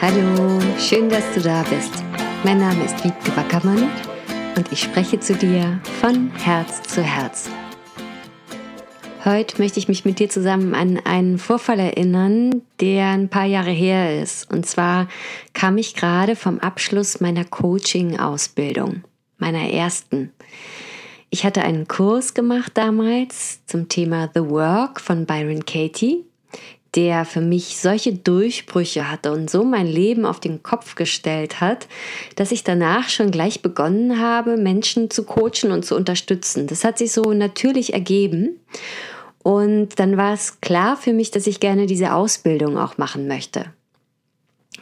Hallo, schön, dass du da bist. Mein Name ist Wiebke Wackermann und ich spreche zu dir von Herz zu Herz. Heute möchte ich mich mit dir zusammen an einen Vorfall erinnern, der ein paar Jahre her ist. Und zwar kam ich gerade vom Abschluss meiner Coaching-Ausbildung, meiner ersten. Ich hatte einen Kurs gemacht damals zum Thema The Work von Byron Katie der für mich solche Durchbrüche hatte und so mein Leben auf den Kopf gestellt hat, dass ich danach schon gleich begonnen habe, Menschen zu coachen und zu unterstützen. Das hat sich so natürlich ergeben. Und dann war es klar für mich, dass ich gerne diese Ausbildung auch machen möchte.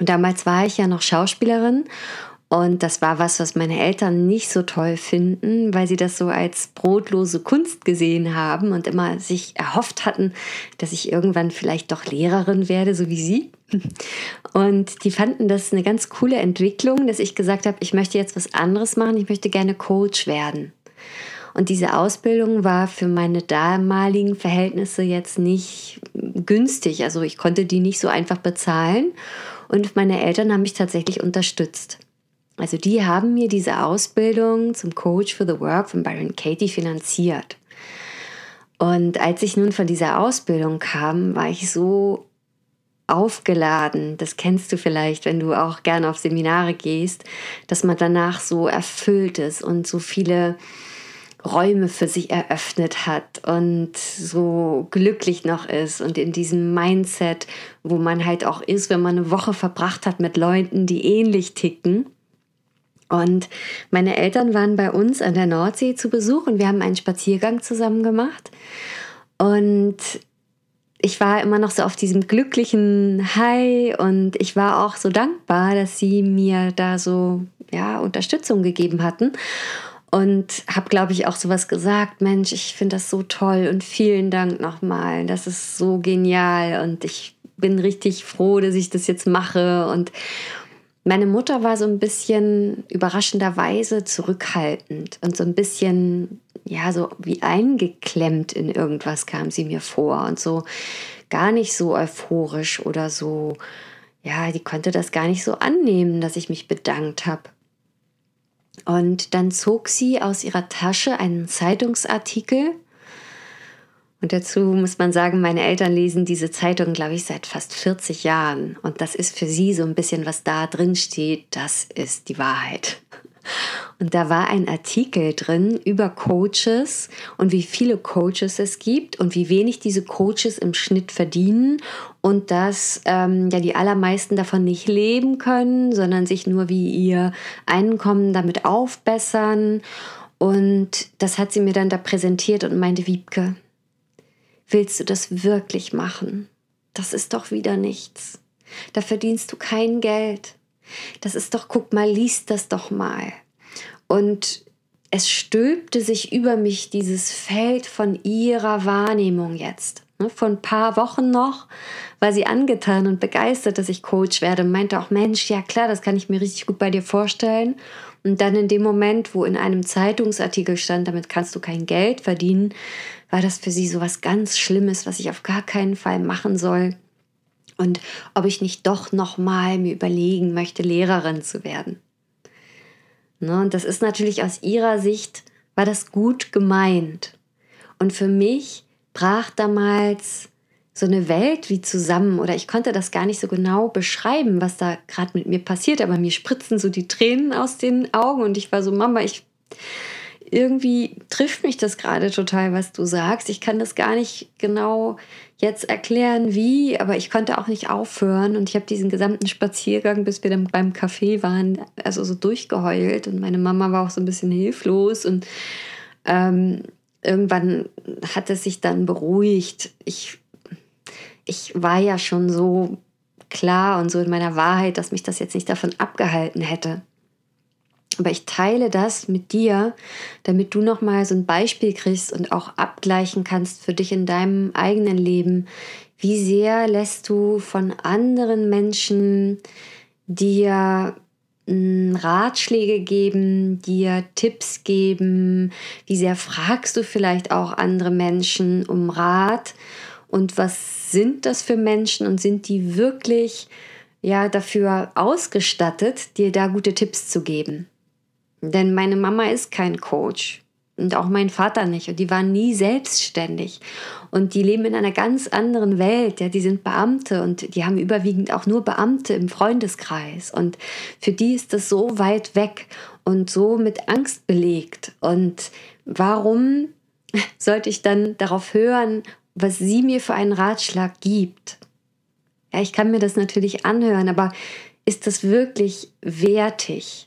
Und damals war ich ja noch Schauspielerin und das war was, was meine Eltern nicht so toll finden, weil sie das so als brotlose Kunst gesehen haben und immer sich erhofft hatten, dass ich irgendwann vielleicht doch Lehrerin werde, so wie sie. Und die fanden das eine ganz coole Entwicklung, dass ich gesagt habe, ich möchte jetzt was anderes machen, ich möchte gerne Coach werden. Und diese Ausbildung war für meine damaligen Verhältnisse jetzt nicht günstig. Also ich konnte die nicht so einfach bezahlen. Und meine Eltern haben mich tatsächlich unterstützt. Also die haben mir diese Ausbildung zum Coach for the Work von Byron Katie finanziert. Und als ich nun von dieser Ausbildung kam, war ich so aufgeladen. Das kennst du vielleicht, wenn du auch gerne auf Seminare gehst, dass man danach so erfüllt ist und so viele Räume für sich eröffnet hat und so glücklich noch ist und in diesem Mindset, wo man halt auch ist, wenn man eine Woche verbracht hat mit Leuten, die ähnlich ticken und meine Eltern waren bei uns an der Nordsee zu Besuch und wir haben einen Spaziergang zusammen gemacht. Und ich war immer noch so auf diesem glücklichen High und ich war auch so dankbar, dass sie mir da so ja, Unterstützung gegeben hatten. Und habe, glaube ich, auch sowas gesagt, Mensch, ich finde das so toll und vielen Dank nochmal, das ist so genial und ich bin richtig froh, dass ich das jetzt mache und meine Mutter war so ein bisschen überraschenderweise zurückhaltend und so ein bisschen, ja, so wie eingeklemmt in irgendwas kam sie mir vor und so gar nicht so euphorisch oder so, ja, die konnte das gar nicht so annehmen, dass ich mich bedankt habe. Und dann zog sie aus ihrer Tasche einen Zeitungsartikel und dazu muss man sagen, meine Eltern lesen diese Zeitung, glaube ich, seit fast 40 Jahren. Und das ist für sie so ein bisschen, was da drin steht, das ist die Wahrheit. Und da war ein Artikel drin über Coaches und wie viele Coaches es gibt und wie wenig diese Coaches im Schnitt verdienen und dass ähm, ja die allermeisten davon nicht leben können, sondern sich nur wie ihr Einkommen damit aufbessern. Und das hat sie mir dann da präsentiert und meinte, Wiebke, Willst du das wirklich machen? Das ist doch wieder nichts. Da verdienst du kein Geld. Das ist doch, guck mal, liest das doch mal. Und es stülpte sich über mich dieses Feld von ihrer Wahrnehmung jetzt. Ne, vor ein paar Wochen noch war sie angetan und begeistert, dass ich Coach werde meinte auch, Mensch, ja klar, das kann ich mir richtig gut bei dir vorstellen. Und dann in dem Moment, wo in einem Zeitungsartikel stand, damit kannst du kein Geld verdienen, war das für sie so was ganz Schlimmes, was ich auf gar keinen Fall machen soll. Und ob ich nicht doch nochmal mir überlegen möchte, Lehrerin zu werden. Ne, und das ist natürlich aus ihrer Sicht, war das gut gemeint. Und für mich brach damals so eine Welt wie zusammen oder ich konnte das gar nicht so genau beschreiben, was da gerade mit mir passiert, aber mir spritzen so die Tränen aus den Augen und ich war so, Mama, ich irgendwie trifft mich das gerade total, was du sagst. Ich kann das gar nicht genau jetzt erklären, wie, aber ich konnte auch nicht aufhören und ich habe diesen gesamten Spaziergang, bis wir dann beim Café waren, also so durchgeheult und meine Mama war auch so ein bisschen hilflos und ähm, irgendwann hat es sich dann beruhigt. Ich, ich war ja schon so klar und so in meiner Wahrheit, dass mich das jetzt nicht davon abgehalten hätte. Aber ich teile das mit dir, damit du nochmal so ein Beispiel kriegst und auch abgleichen kannst für dich in deinem eigenen Leben. Wie sehr lässt du von anderen Menschen dir hm, Ratschläge geben, dir Tipps geben? Wie sehr fragst du vielleicht auch andere Menschen um Rat? Und was sind das für Menschen und sind die wirklich ja dafür ausgestattet, dir da gute Tipps zu geben. Denn meine Mama ist kein Coach und auch mein Vater nicht und die waren nie selbstständig. Und die leben in einer ganz anderen Welt, ja, die sind Beamte und die haben überwiegend auch nur Beamte im Freundeskreis. Und für die ist das so weit weg und so mit Angst belegt. Und warum sollte ich dann darauf hören, was sie mir für einen Ratschlag gibt? Ja, ich kann mir das natürlich anhören, aber ist das wirklich wertig?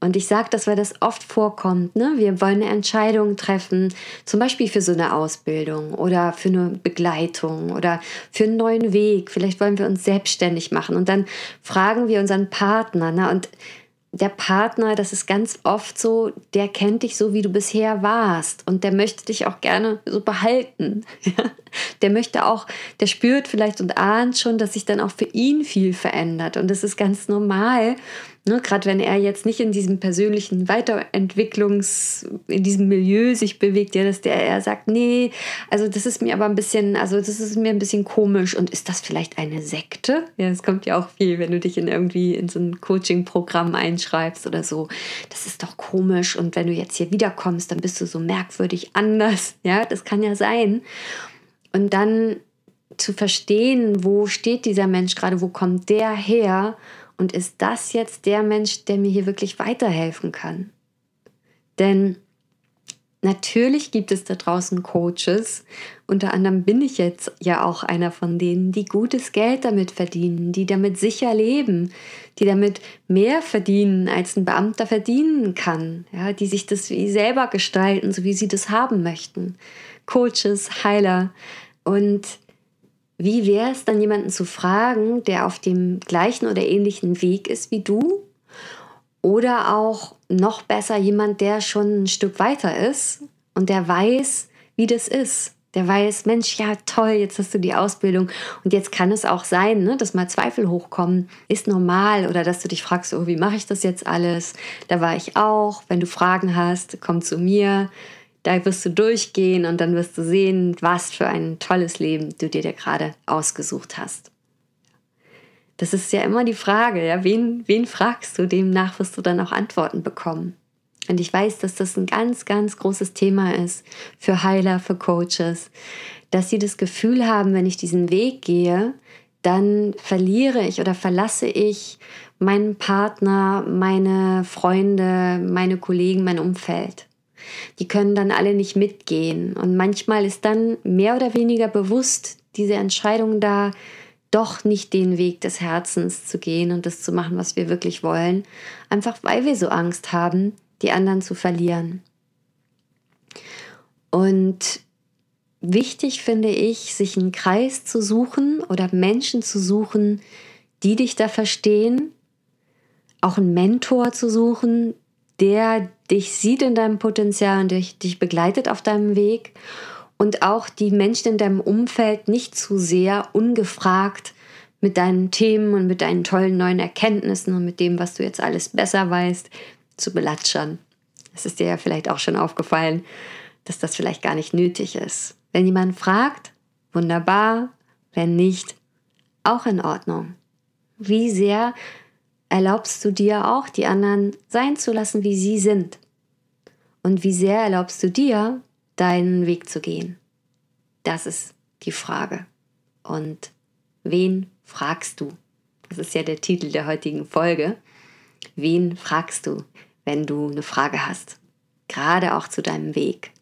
Und ich sage das, weil das oft vorkommt. Ne? Wir wollen eine Entscheidung treffen, zum Beispiel für so eine Ausbildung oder für eine Begleitung oder für einen neuen Weg. Vielleicht wollen wir uns selbstständig machen. Und dann fragen wir unseren Partner. Ne? Und der Partner, das ist ganz oft so, der kennt dich so, wie du bisher warst und der möchte dich auch gerne so behalten. der möchte auch, der spürt vielleicht und ahnt schon, dass sich dann auch für ihn viel verändert und das ist ganz normal. Ne, Gerade wenn er jetzt nicht in diesem persönlichen Weiterentwicklungs, in diesem Milieu sich bewegt, ja, dass der er sagt, nee, also das ist mir aber ein bisschen, also das ist mir ein bisschen komisch. Und ist das vielleicht eine Sekte? Ja, das kommt ja auch viel, wenn du dich in irgendwie in so ein Coaching-Programm einschreibst oder so. Das ist doch komisch. Und wenn du jetzt hier wiederkommst, dann bist du so merkwürdig anders. Ja, das kann ja sein. Und dann zu verstehen, wo steht dieser Mensch gerade, wo kommt der her? Und ist das jetzt der Mensch, der mir hier wirklich weiterhelfen kann? Denn natürlich gibt es da draußen Coaches, unter anderem bin ich jetzt ja auch einer von denen, die gutes Geld damit verdienen, die damit sicher leben, die damit mehr verdienen, als ein Beamter verdienen kann, ja, die sich das wie selber gestalten, so wie sie das haben möchten. Coaches, Heiler. Und wie wäre es dann, jemanden zu fragen, der auf dem gleichen oder ähnlichen Weg ist wie du? Oder auch noch besser jemand, der schon ein Stück weiter ist und der weiß, wie das ist. Der weiß, Mensch, ja toll, jetzt hast du die Ausbildung und jetzt kann es auch sein, ne, dass mal Zweifel hochkommen, ist normal oder dass du dich fragst, oh, wie mache ich das jetzt alles? Da war ich auch. Wenn du Fragen hast, komm zu mir. Da wirst du durchgehen und dann wirst du sehen, was für ein tolles Leben du dir da gerade ausgesucht hast. Das ist ja immer die Frage, ja, wen, wen fragst du? Demnach wirst du dann auch Antworten bekommen. Und ich weiß, dass das ein ganz, ganz großes Thema ist für Heiler, für Coaches, dass sie das Gefühl haben, wenn ich diesen Weg gehe, dann verliere ich oder verlasse ich meinen Partner, meine Freunde, meine Kollegen, mein Umfeld. Die können dann alle nicht mitgehen. Und manchmal ist dann mehr oder weniger bewusst diese Entscheidung da, doch nicht den Weg des Herzens zu gehen und das zu machen, was wir wirklich wollen. Einfach weil wir so Angst haben, die anderen zu verlieren. Und wichtig finde ich, sich einen Kreis zu suchen oder Menschen zu suchen, die dich da verstehen, auch einen Mentor zu suchen, der dich sieht in deinem Potenzial und dich, dich begleitet auf deinem Weg und auch die Menschen in deinem Umfeld nicht zu sehr ungefragt mit deinen Themen und mit deinen tollen neuen Erkenntnissen und mit dem, was du jetzt alles besser weißt, zu belatschern. Es ist dir ja vielleicht auch schon aufgefallen, dass das vielleicht gar nicht nötig ist. Wenn jemand fragt, wunderbar, wenn nicht, auch in Ordnung. Wie sehr erlaubst du dir auch, die anderen sein zu lassen, wie sie sind? Und wie sehr erlaubst du dir, deinen Weg zu gehen? Das ist die Frage. Und wen fragst du? Das ist ja der Titel der heutigen Folge. Wen fragst du, wenn du eine Frage hast? Gerade auch zu deinem Weg.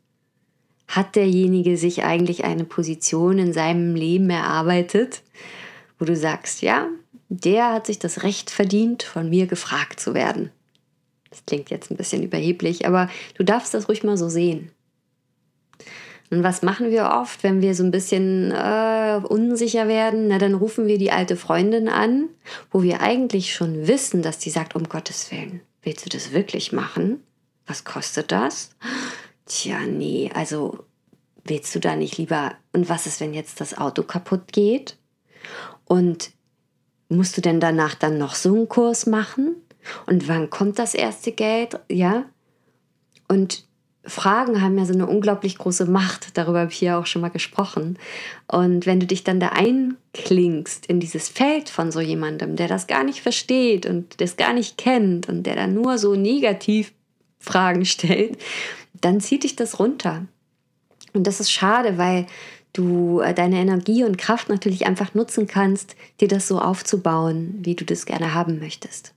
Hat derjenige sich eigentlich eine Position in seinem Leben erarbeitet, wo du sagst, ja, der hat sich das Recht verdient, von mir gefragt zu werden. Das klingt jetzt ein bisschen überheblich, aber du darfst das ruhig mal so sehen. Und was machen wir oft, wenn wir so ein bisschen äh, unsicher werden? Na, dann rufen wir die alte Freundin an, wo wir eigentlich schon wissen, dass die sagt, um Gottes Willen, willst du das wirklich machen? Was kostet das? Tja, nee, also willst du da nicht lieber, und was ist, wenn jetzt das Auto kaputt geht? Und musst du denn danach dann noch so einen Kurs machen? Und wann kommt das erste Geld? Ja. Und Fragen haben ja so eine unglaublich große Macht. Darüber habe ich hier auch schon mal gesprochen. Und wenn du dich dann da einklingst in dieses Feld von so jemandem, der das gar nicht versteht und das gar nicht kennt und der da nur so negativ Fragen stellt, dann zieht dich das runter. Und das ist schade, weil du äh, deine Energie und Kraft natürlich einfach nutzen kannst, dir das so aufzubauen, wie du das gerne haben möchtest.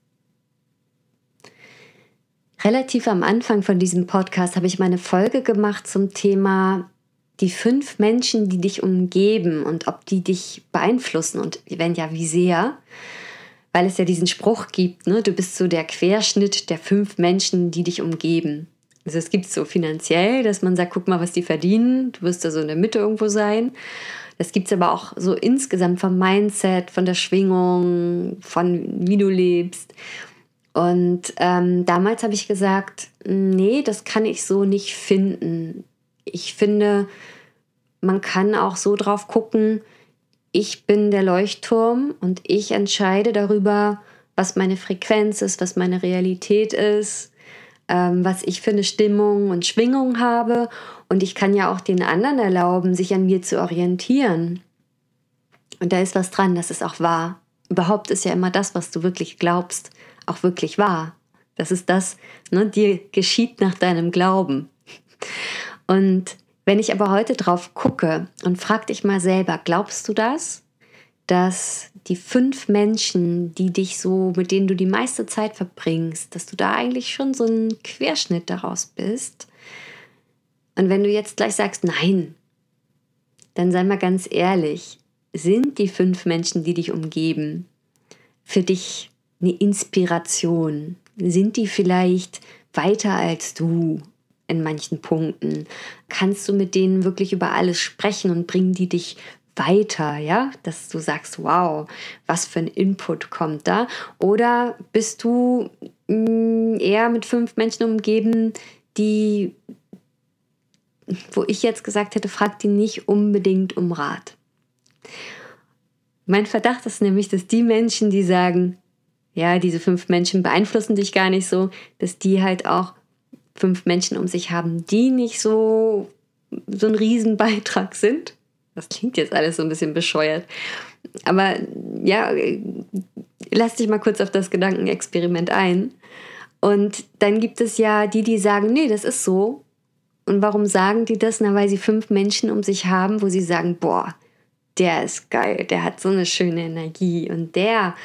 Relativ am Anfang von diesem Podcast habe ich meine Folge gemacht zum Thema die fünf Menschen, die dich umgeben und ob die dich beeinflussen und wenn ja, wie sehr. Weil es ja diesen Spruch gibt, ne? du bist so der Querschnitt der fünf Menschen, die dich umgeben. Also es gibt so finanziell, dass man sagt, guck mal, was die verdienen, du wirst da so in der Mitte irgendwo sein. Das gibt es aber auch so insgesamt vom Mindset, von der Schwingung, von wie du lebst. Und ähm, damals habe ich gesagt, nee, das kann ich so nicht finden. Ich finde, man kann auch so drauf gucken, ich bin der Leuchtturm und ich entscheide darüber, was meine Frequenz ist, was meine Realität ist, ähm, was ich für eine Stimmung und Schwingung habe. Und ich kann ja auch den anderen erlauben, sich an mir zu orientieren. Und da ist was dran, das ist auch wahr. Überhaupt ist ja immer das, was du wirklich glaubst, auch wirklich wahr. Das ist das, ne, dir geschieht nach deinem Glauben. Und wenn ich aber heute drauf gucke und frag dich mal selber, glaubst du das? Dass die fünf Menschen, die dich so, mit denen du die meiste Zeit verbringst, dass du da eigentlich schon so ein Querschnitt daraus bist. Und wenn du jetzt gleich sagst, nein, dann sei mal ganz ehrlich, sind die fünf Menschen, die dich umgeben, für dich eine Inspiration? Sind die vielleicht weiter als du in manchen Punkten? Kannst du mit denen wirklich über alles sprechen und bringen die dich weiter, ja, dass du sagst, wow, was für ein Input kommt da? Oder bist du mm, eher mit fünf Menschen umgeben, die, wo ich jetzt gesagt hätte, frag die nicht unbedingt um Rat. Mein Verdacht ist nämlich, dass die Menschen, die sagen, ja, diese fünf Menschen beeinflussen dich gar nicht so, dass die halt auch fünf Menschen um sich haben, die nicht so, so ein Riesenbeitrag sind. Das klingt jetzt alles so ein bisschen bescheuert. Aber ja, lass dich mal kurz auf das Gedankenexperiment ein. Und dann gibt es ja die, die sagen, nee, das ist so. Und warum sagen die das? Na, weil sie fünf Menschen um sich haben, wo sie sagen, boah, der ist geil, der hat so eine schöne Energie und der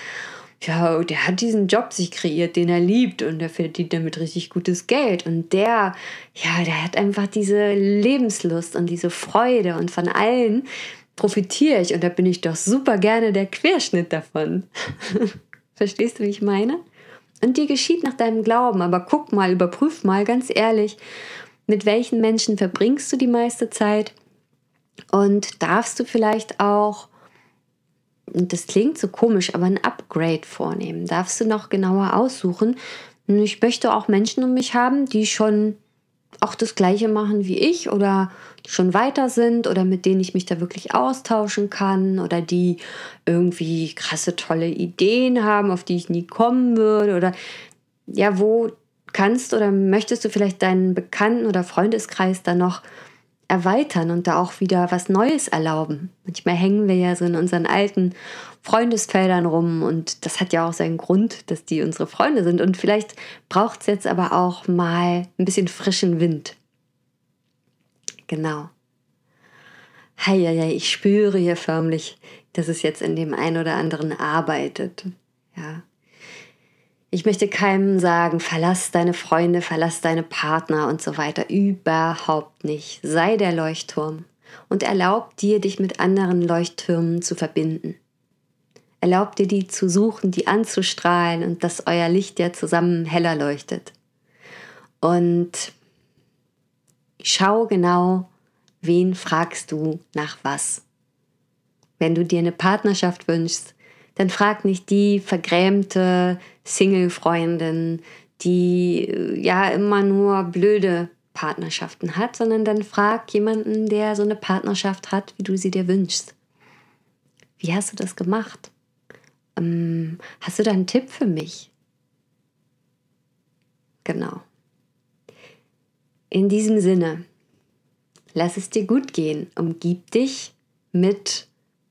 ja, der hat diesen Job sich kreiert, den er liebt und er verdient damit richtig gutes Geld. Und der, ja, der hat einfach diese Lebenslust und diese Freude und von allen profitiere ich und da bin ich doch super gerne der Querschnitt davon. Verstehst du, wie ich meine? Und dir geschieht nach deinem Glauben, aber guck mal, überprüf mal ganz ehrlich, mit welchen Menschen verbringst du die meiste Zeit und darfst du vielleicht auch das klingt so komisch, aber ein Upgrade vornehmen. Darfst du noch genauer aussuchen. Ich möchte auch Menschen um mich haben, die schon auch das Gleiche machen wie ich oder schon weiter sind oder mit denen ich mich da wirklich austauschen kann oder die irgendwie krasse, tolle Ideen haben, auf die ich nie kommen würde oder ja, wo kannst oder möchtest du vielleicht deinen Bekannten- oder Freundeskreis da noch erweitern und da auch wieder was Neues erlauben. Manchmal hängen wir ja so in unseren alten Freundesfeldern rum und das hat ja auch seinen Grund, dass die unsere Freunde sind. Und vielleicht braucht es jetzt aber auch mal ein bisschen frischen Wind. Genau. Heieiei, ich spüre hier förmlich, dass es jetzt in dem einen oder anderen arbeitet. Ja. Ich möchte keinem sagen, verlass deine Freunde, verlass deine Partner und so weiter. Überhaupt nicht. Sei der Leuchtturm und erlaub dir, dich mit anderen Leuchttürmen zu verbinden. Erlaub dir, die zu suchen, die anzustrahlen und dass euer Licht ja zusammen heller leuchtet. Und schau genau, wen fragst du nach was. Wenn du dir eine Partnerschaft wünschst, dann frag nicht die vergrämte Single-Freundin, die äh, ja immer nur blöde Partnerschaften hat, sondern dann frag jemanden, der so eine Partnerschaft hat, wie du sie dir wünschst. Wie hast du das gemacht? Ähm, hast du da einen Tipp für mich? Genau. in diesem Sinne, lass es dir gut gehen. Umgib dich mit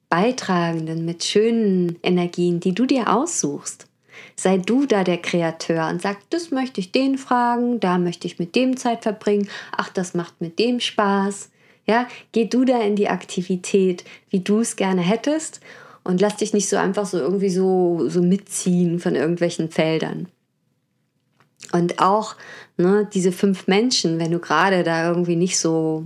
beitragenden, mit schönen Energien, die du dir aussuchst. Sei du da der Kreateur und sag, das möchte ich den fragen, da möchte ich mit dem Zeit verbringen, ach, das macht mit dem Spaß. Ja, geh du da in die Aktivität, wie du es gerne hättest und lass dich nicht so einfach so irgendwie so, so mitziehen von irgendwelchen Feldern. Und auch ne, diese fünf Menschen, wenn du gerade da irgendwie nicht so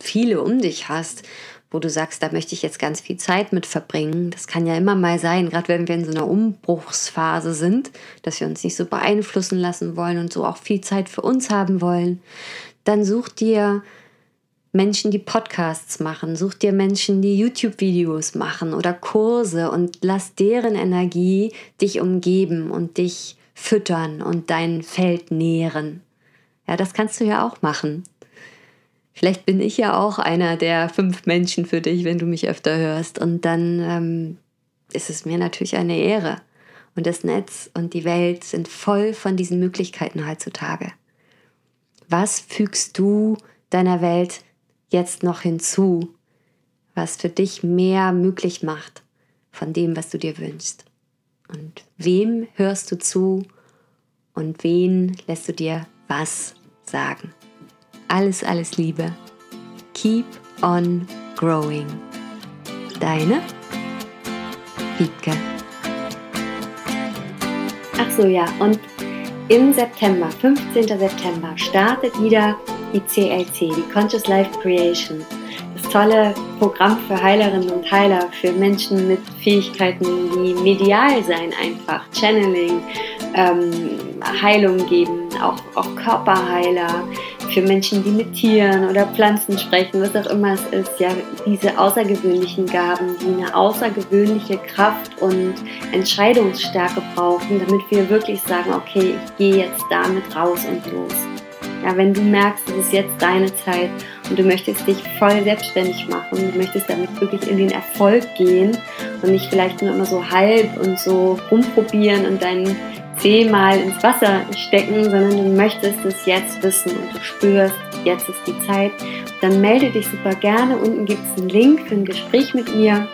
viele um dich hast, wo du sagst, da möchte ich jetzt ganz viel Zeit mit verbringen. Das kann ja immer mal sein, gerade wenn wir in so einer Umbruchsphase sind, dass wir uns nicht so beeinflussen lassen wollen und so auch viel Zeit für uns haben wollen. Dann such dir Menschen, die Podcasts machen, such dir Menschen, die YouTube-Videos machen oder Kurse und lass deren Energie dich umgeben und dich füttern und dein Feld nähren. Ja, das kannst du ja auch machen. Vielleicht bin ich ja auch einer der fünf Menschen für dich, wenn du mich öfter hörst. Und dann ähm, ist es mir natürlich eine Ehre. Und das Netz und die Welt sind voll von diesen Möglichkeiten heutzutage. Was fügst du deiner Welt jetzt noch hinzu, was für dich mehr möglich macht von dem, was du dir wünschst? Und wem hörst du zu und wen lässt du dir was sagen? Alles, alles Liebe. Keep on growing. Deine Wiebke. Ach so, ja, und im September, 15. September, startet wieder die CLC, die Conscious Life Creation. Das tolle Programm für Heilerinnen und Heiler, für Menschen mit Fähigkeiten wie medial sein einfach, Channeling, ähm, Heilung geben, auch, auch Körperheiler, für Menschen, die mit Tieren oder Pflanzen sprechen, was auch immer es ist, ja, diese außergewöhnlichen Gaben, die eine außergewöhnliche Kraft und Entscheidungsstärke brauchen, damit wir wirklich sagen, okay, ich gehe jetzt damit raus und los. Ja, wenn du merkst, es ist jetzt deine Zeit und du möchtest dich voll selbstständig machen, du möchtest damit wirklich in den Erfolg gehen und nicht vielleicht nur immer so halb und so rumprobieren und deinen zehnmal ins Wasser stecken, sondern du möchtest es jetzt wissen und du spürst, jetzt ist die Zeit, dann melde dich super gerne. Unten gibt es einen Link für ein Gespräch mit mir.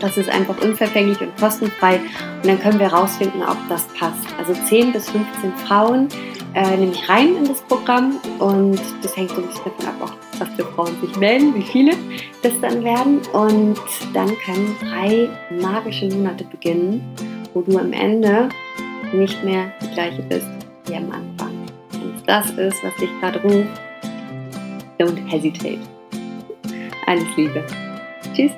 Das ist einfach unverfänglich und kostenfrei und dann können wir herausfinden, ob das passt. Also 10 bis 15 Frauen äh, nehme ich rein in das Programm und das hängt so ein bisschen davon ab, auch, was für Frauen sich melden, wie viele das dann werden. Und dann können drei magische Monate beginnen, wo du am Ende nicht mehr die gleiche bist wie am Anfang. Wenn es das ist, was dich gerade ruft, don't hesitate. Alles Liebe. Tschüss.